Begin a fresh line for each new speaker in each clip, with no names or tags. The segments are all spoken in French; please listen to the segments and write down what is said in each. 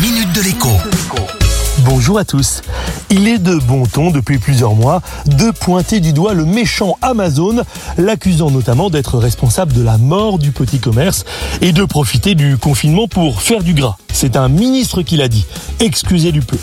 minute de l'écho.
Bonjour à tous. Il est de bon ton depuis plusieurs mois de pointer du doigt le méchant Amazon, l'accusant notamment d'être responsable de la mort du petit commerce et de profiter du confinement pour faire du gras. C'est un ministre qui l'a dit. Excusez du peu.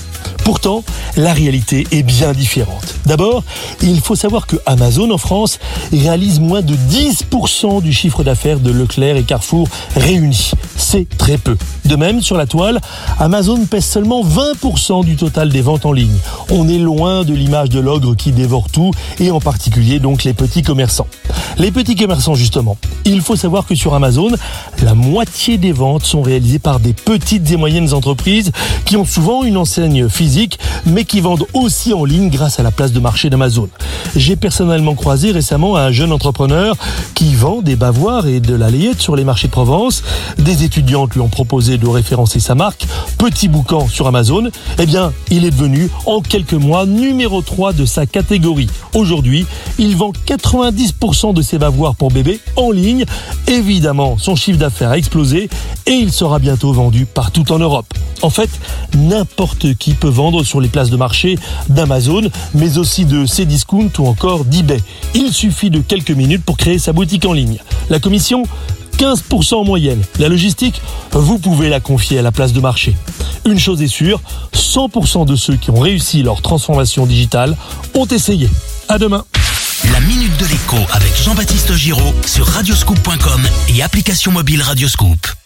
Pourtant, la réalité est bien différente. D'abord, il faut savoir que Amazon en France réalise moins de 10% du chiffre d'affaires de Leclerc et Carrefour réunis. C'est très peu. De même, sur la toile, Amazon pèse seulement 20% du total des ventes en ligne. On est loin de l'image de l'ogre qui dévore tout, et en particulier donc les petits commerçants. Les petits commerçants justement. Il faut savoir que sur Amazon, la moitié des ventes sont réalisées par des petites et moyennes entreprises qui ont souvent une enseigne physique, mais qui vendent aussi en ligne grâce à la place de marché d'Amazon. J'ai personnellement croisé récemment un jeune entrepreneur qui vend des bavoirs et de la layette sur les marchés de Provence. Des étudiantes lui ont proposé de référencer sa marque, Petit Boucan sur Amazon. Eh bien, il est devenu en quelques mois numéro 3 de sa catégorie. Aujourd'hui, il vend 90% de ses bavoirs pour bébé en ligne. Évidemment, son chiffre d'affaires a explosé et il sera bientôt vendu partout en Europe. En fait, n'importe qui peut vendre sur les places de marché d'Amazon, mais aussi de Cdiscount ou encore d'eBay. Il suffit de quelques minutes pour créer sa boutique en ligne. La commission 15% en moyenne. La logistique, vous pouvez la confier à la place de marché. Une chose est sûre, 100% de ceux qui ont réussi leur transformation digitale ont essayé. À demain.
La minute de l'écho avec Jean-Baptiste Giraud sur radioscoop.com et application mobile Radioscoop.